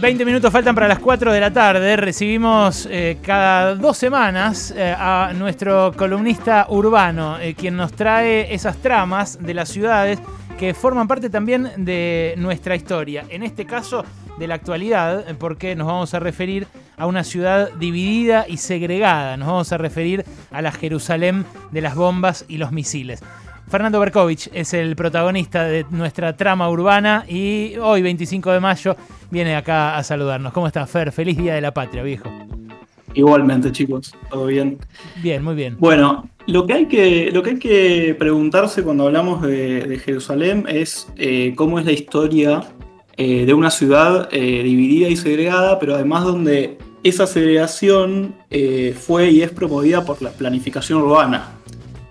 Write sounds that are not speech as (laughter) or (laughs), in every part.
20 minutos faltan para las 4 de la tarde. Recibimos eh, cada dos semanas eh, a nuestro columnista urbano, eh, quien nos trae esas tramas de las ciudades que forman parte también de nuestra historia. En este caso, de la actualidad, porque nos vamos a referir a una ciudad dividida y segregada. Nos vamos a referir a la Jerusalén de las bombas y los misiles. Fernando Berkovich es el protagonista de nuestra trama urbana y hoy, 25 de mayo, viene acá a saludarnos. ¿Cómo estás, Fer? Feliz Día de la Patria, viejo. Igualmente, chicos, todo bien. Bien, muy bien. Bueno, lo que hay que, lo que, hay que preguntarse cuando hablamos de, Jerusalén es eh, cómo es la historia eh, de una ciudad eh, dividida y segregada, pero además donde esa segregación fue y es promovida por la planificación urbana,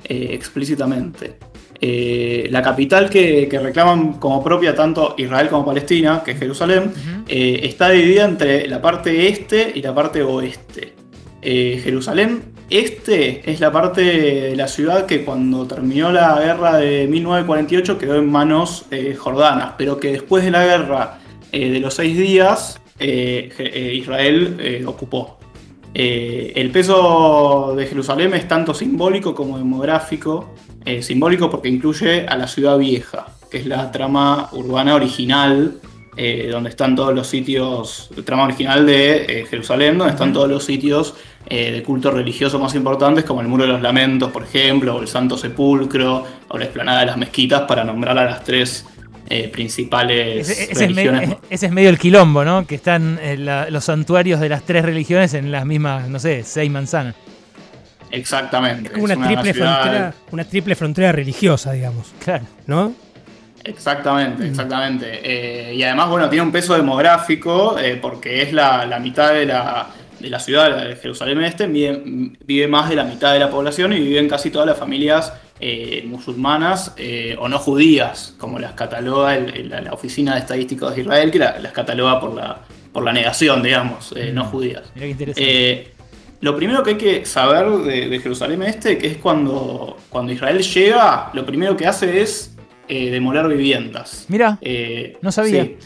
explícitamente. Eh, la capital que, reclaman como propia tanto Israel como Palestina, que es Jerusalén, eh, está dividida entre la parte este y la parte oeste. Eh, Jerusalén este es la parte de la ciudad que cuando terminó la guerra de 1948 quedó en manos jordanas, pero que después de la guerra de los seis días Israel ocupó. El peso de Jerusalén es tanto simbólico como demográfico. Eh, simbólico porque incluye a la ciudad vieja, que es la trama urbana original, eh, donde están todos los sitios, trama original de eh, Jerusalén, donde están todos los sitios de culto religioso más importantes, como el Muro de los Lamentos, por ejemplo, o el Santo Sepulcro, o la Esplanada de las Mezquitas, para nombrar a las tres principales ese, religiones. Es ese es medio el quilombo, ¿no? Que están los santuarios de las tres religiones en las mismas, no sé, seis manzanas. Exactamente. Es una, triple frontera, una triple frontera religiosa, digamos. Claro. ¿No? Exactamente, mm. exactamente. Eh, y además, bueno, tiene un peso demográfico eh, porque es la, mitad de la, de la, ciudad de Jerusalén Este, vive, más de la mitad de la población y viven casi todas las familias eh, musulmanas o no judías, como las cataloga la, Oficina de Estadísticos de Israel, que las cataloga por la, por la negación, digamos, no mm. judías. Mira qué interesante. Lo primero que hay que saber de, Jerusalén Este, que es cuando, cuando Israel llega, lo primero que hace es eh, demoler viviendas. Mira, eh, no sabía. Sí,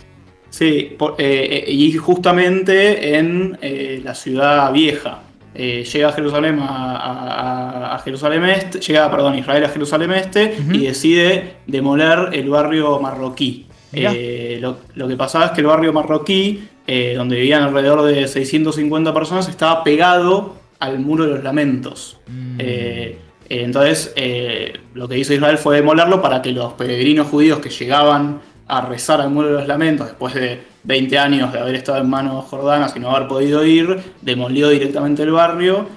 eh, y justamente en la ciudad vieja. llega a Jerusalén a, Jerusalén Este, llega, perdón, Israel a Jerusalén Este y decide demoler el barrio marroquí. lo, lo, que pasaba es que el barrio marroquí eh, donde vivían alrededor de 650 personas, estaba pegado al muro de los lamentos. Mm. Eh, eh, entonces, lo que hizo Israel fue demolerlo para que los peregrinos judíos que llegaban a rezar al muro de los lamentos después de 20 años de haber estado en manos jordanas y no haber podido ir, demolió directamente el barrio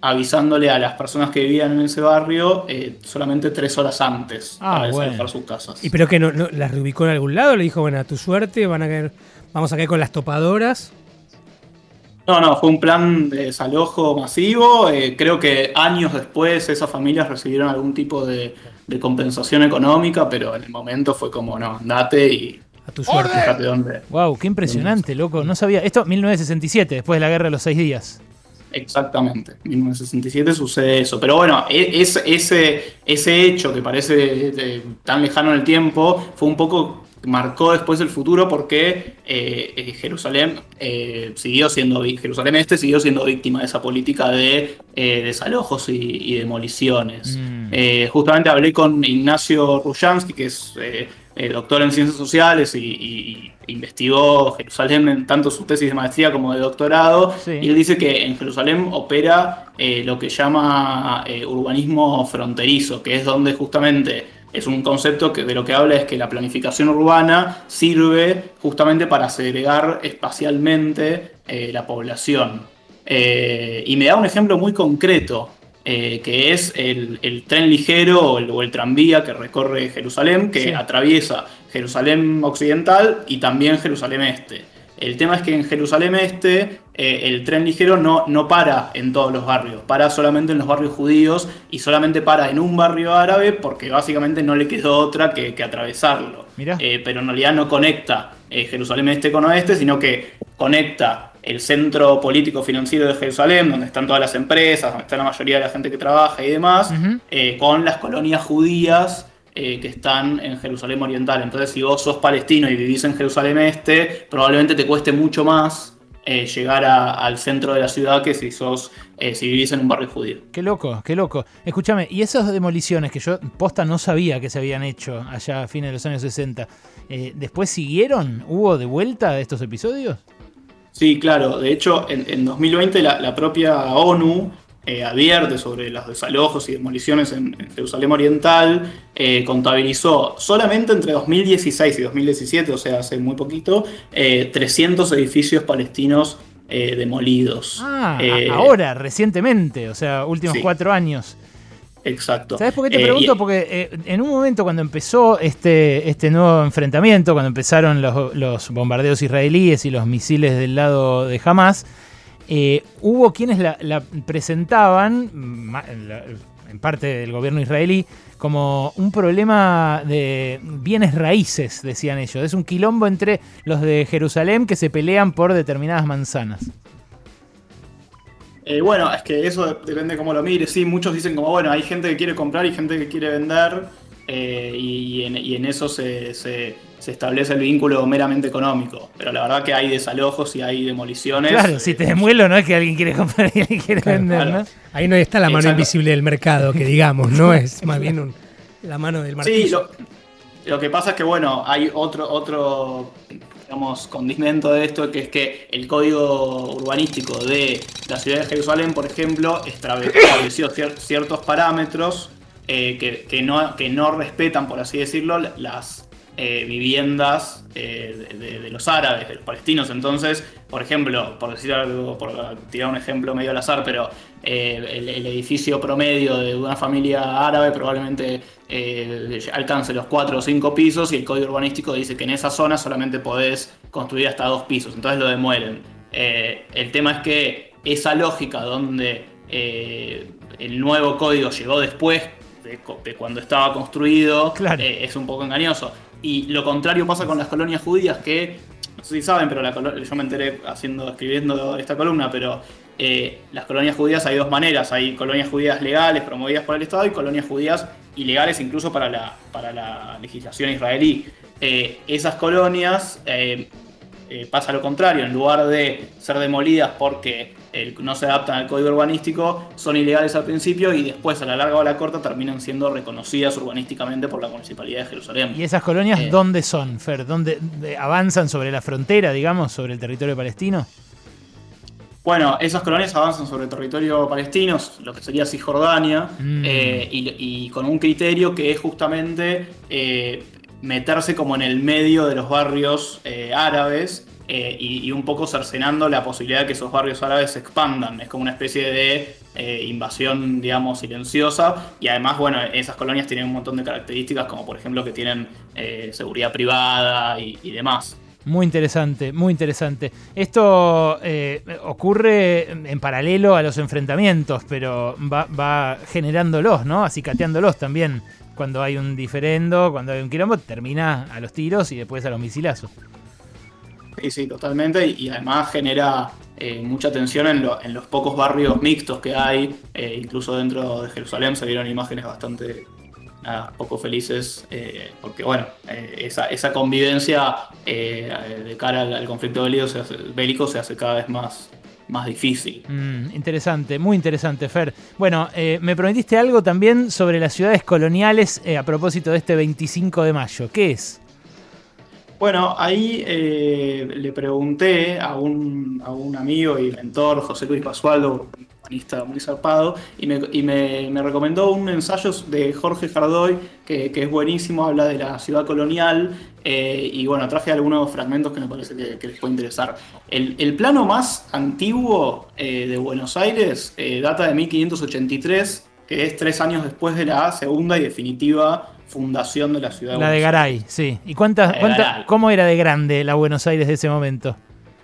avisándole a las personas que vivían en ese barrio solamente tres horas antes ah, para sus casas. ¿Y pero que no, las reubicó en algún lado? ¿Le dijo, bueno, a tu suerte van a caer Vamos a caer con las topadoras. No, no, fue un plan de desalojo masivo. Eh, creo que años después esas familias recibieron algún tipo de, compensación económica, pero en el momento fue como, no, andate y a tu suerte. Fíjate dónde. Wow, qué impresionante, loco. No sabía. Esto 1967, después de la guerra de los seis días. Exactamente, 1967 sucede eso. Pero bueno, e, ese, ese hecho que parece tan lejano en el tiempo fue un poco marcó después el futuro porque eh, eh, Jerusalén eh, siguió siendo Jerusalén Este siguió siendo víctima de esa política de desalojos y, demoliciones. Mm. justamente hablé con Ignacio Rushansky, que es doctor en ciencias sociales y, investigó Jerusalén en tanto su tesis de maestría como de doctorado. Y él dice que en Jerusalén opera lo que llama urbanismo fronterizo, que es donde justamente es un concepto que de lo que habla es que la planificación urbana sirve justamente para segregar espacialmente eh, la población. Eh, y me da un ejemplo muy concreto, eh, que es el, tren ligero o el, tranvía que recorre Jerusalén, que atraviesa Jerusalén occidental y también Jerusalén este. El tema es que en Jerusalén Este eh, el tren ligero no, no para en todos los barrios, para solamente en los barrios judíos y solamente para en un barrio árabe porque básicamente no le quedó otra que, atravesarlo. Eh, pero en realidad no conecta eh, Jerusalén Este con Oeste, sino que conecta el centro político financiero de Jerusalén, donde están todas las empresas, donde está la mayoría de la gente que trabaja y demás, con las colonias judías que están en Jerusalén Oriental. Entonces, si vos sos palestino y vivís en Jerusalén Este, probablemente te cueste mucho más eh, llegar al centro de la ciudad que si sos eh, si vivís en un barrio judío. Qué loco, qué loco. Escúchame, y esas demoliciones que yo posta no sabía que se habían hecho allá a fines de los años 60, eh, ¿después siguieron? ¿Hubo de vuelta estos episodios? Sí, claro. De hecho, en, 2020 la, propia ONU eh, advierte sobre los desalojos y demoliciones en, Jerusalén Oriental, eh, contabilizó solamente entre 2016 y 2017, o sea, hace muy poquito, 300 eh, edificios palestinos demolidos. Ah, ahora, recientemente, o sea, últimos cuatro años. Exacto. ¿Sabes por qué te pregunto? Porque en un momento cuando empezó este, este nuevo enfrentamiento, cuando empezaron los, los bombardeos israelíes y los misiles del lado de Hamas, eh, hubo quienes la, presentaban, en parte del gobierno israelí, como un problema de bienes raíces, decían ellos. Es un quilombo entre los de Jerusalén que se pelean por determinadas manzanas. Eh, bueno, es que eso depende cómo lo mires. Sí, muchos dicen como, bueno, hay gente que quiere comprar y gente que quiere vender. Eh, y, en, eso se se establece el vínculo meramente económico. Pero la verdad que hay desalojos y hay demoliciones. Claro, si te demuelo no es que alguien quiere comprar y alguien quiere vender, ¿no? Ahí no está la mano invisible del mercado, que digamos, no es más bien la mano del martillo. Sí, lo, que pasa es que, bueno, hay otro, otro digamos, condimento de esto, que es que el código urbanístico de la ciudad de Jerusalén, por ejemplo, estableció ciertos parámetros eh, que, que, no, que no respetan, por así decirlo, las eh, viviendas eh, de, los árabes, de los palestinos. Entonces, por ejemplo, por decir algo, por tirar un ejemplo medio al azar, pero eh, el, edificio promedio de una familia árabe probablemente alcance los 4 o 5 pisos y el código urbanístico dice que en esa zona solamente podés construir hasta dos pisos, entonces lo demuelen. el tema es que esa lógica donde el nuevo código llegó después de, cuando estaba construido es un poco engañoso. Y lo contrario pasa con las colonias judías que, no sé si saben, pero yo me enteré haciendo, escribiendo esta columna, pero eh, las colonias judías hay dos maneras. Hay colonias judías legales promovidas por el Estado y colonias judías ilegales incluso para la, para la legislación israelí. Eh, esas colonias eh, pasa lo contrario, en lugar de ser demolidas porque no se adaptan al código urbanístico, son ilegales al principio y después a la larga o a la corta terminan siendo reconocidas urbanísticamente por la Municipalidad de Jerusalén. ¿Y esas colonias eh, dónde son, Fer? ¿Dónde avanzan sobre la frontera, digamos, sobre el territorio palestino? Bueno, esas colonias avanzan sobre el territorio palestino, lo que sería Cisjordania, mm. eh, y, con un criterio que es justamente eh, meterse como en el medio de los barrios árabes eh, y, un poco cercenando la posibilidad de que esos barrios árabes se expandan. Es como una especie de eh, invasión, digamos, silenciosa. Y además, bueno, esas colonias tienen un montón de características, como por ejemplo que tienen eh, seguridad privada y, demás. Muy interesante, muy interesante. Esto ocurre en paralelo a los enfrentamientos, pero va, va generándolos, ¿no? Acicateándolos también. Cuando hay un diferendo, cuando hay un quilombo, termina a los tiros y después a los misilazos. Sí, sí, totalmente. Y, además genera eh, mucha tensión en, los pocos barrios mixtos que hay. Eh, incluso dentro de Jerusalén se vieron imágenes bastante poco felices. Eh, porque, bueno, esa, convivencia de cara al, conflicto bélico se, hace, cada vez más, más difícil. Mm, interesante, muy interesante, Fer. Bueno, me prometiste algo también sobre las ciudades coloniales a propósito de este 25 de mayo. ¿Qué es? Bueno, ahí eh, le pregunté a un, amigo y mentor, José Luis Basualdo, humanista muy zarpado, y, me, recomendó un ensayo de Jorge Jardoy, que, es buenísimo, habla de la ciudad colonial, eh, y bueno, traje algunos fragmentos que me parece que, les puede interesar. El, plano más antiguo eh, de Buenos Aires data de 1583, que es tres años después de la segunda y definitiva fundación de la ciudad. La de Garay, sí. ¿Y cuántas, cómo era de grande la Buenos Aires de ese momento?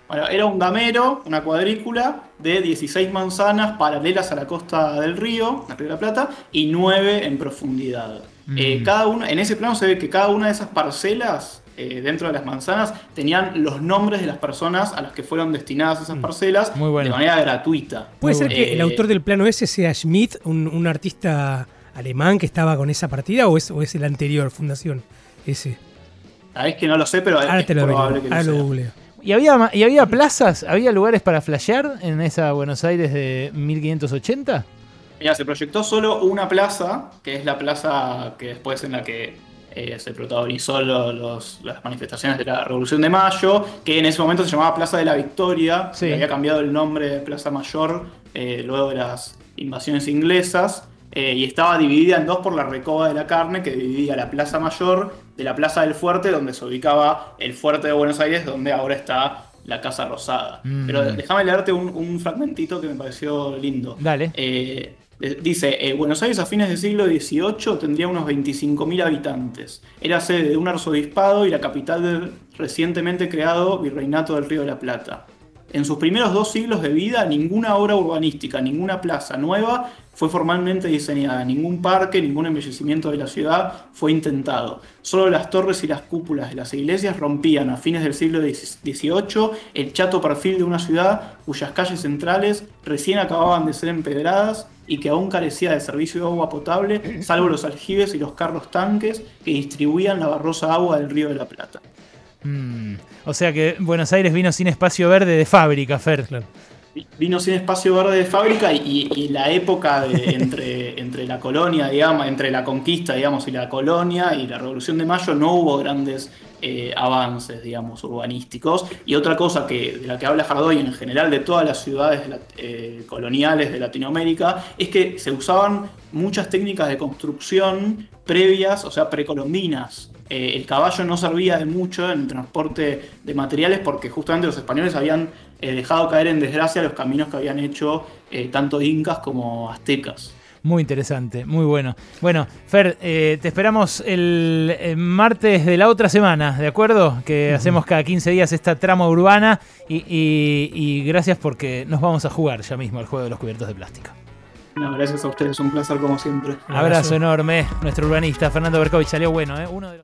Bueno, era un gamero, una cuadrícula de 16 manzanas paralelas a la costa del río, la Río de la Plata, y 9 en profundidad. Mm. Eh, cada una, en ese plano se ve que cada una de esas parcelas eh, dentro de las manzanas tenían los nombres de las personas a las que fueron destinadas esas mm. parcelas de manera gratuita. ¿Puede ser que el autor del plano ese sea Schmidt, un, un artista alemán que estaba con esa partida o es, o es el anterior, Fundación? Ese. Sabés que no lo sé, pero Ahora es te lo probable que ahora lo lo sea. ¿Y había, ¿Y había plazas? ¿Había lugares para flashear en esa Buenos Aires de 1580? Mira, se proyectó solo una plaza, que es la plaza que después en la que eh, se protagonizó lo- los- las manifestaciones de la Revolución de Mayo, que en ese momento se llamaba Plaza de la Victoria, Sí. que había cambiado el nombre de Plaza Mayor eh, luego de las invasiones inglesas, eh, y estaba dividida en dos por la Recoba de la Carne, que dividía la Plaza Mayor de la Plaza del Fuerte, donde se ubicaba el Fuerte de Buenos Aires, donde ahora está la Casa Rosada. Mm. Pero déjame leerte un, un fragmentito que me pareció lindo. Dale. Eh, eh, dice, eh, Buenos Aires a fines del siglo XVIII tendría unos 25.000 habitantes. Era sede de un arzobispado y la capital del recientemente creado Virreinato del Río de la Plata. En sus primeros dos siglos de vida, ninguna obra urbanística, ninguna plaza nueva fue formalmente diseñada, ningún parque, ningún embellecimiento de la ciudad fue intentado. Solo las torres y las cúpulas de las iglesias rompían a fines del siglo XVIII el chato perfil de una ciudad cuyas calles centrales recién acababan de ser empedradas y que aún carecía de servicio de agua potable, salvo los aljibes y los carros tanques que distribuían la barrosa agua del río de la Plata. Mm, O sea que Buenos Aires vino sin espacio verde de fábrica, Fer. Claro. Vino sin espacio verde de fábrica y, y la época de- (laughs) entre, entre la colonia, digamos, entre la conquista, digamos, y la colonia y la Revolución de Mayo no hubo grandes eh, avances, digamos, urbanísticos. Y otra cosa que, de la que habla Jardoy en general de todas las ciudades eh, coloniales de Latinoamérica es que se usaban muchas técnicas de construcción previas, o sea, precolombinas. Eh, el caballo no servía de mucho en transporte de materiales porque justamente los españoles habían eh, dejado caer en desgracia los caminos que habían hecho eh, tanto incas como aztecas. Muy interesante, muy bueno. Bueno, Fer, eh, te esperamos el, martes de la otra semana, ¿de acuerdo? Que hacemos cada 15 días esta trama urbana y, y- y gracias porque nos vamos a jugar ya mismo al juego de los cubiertos de plástico. No, gracias a ustedes, un placer como siempre. Un Abrazo enorme, nuestro urbanista Fernando Berkovich salió bueno, ¿eh? Uno de los-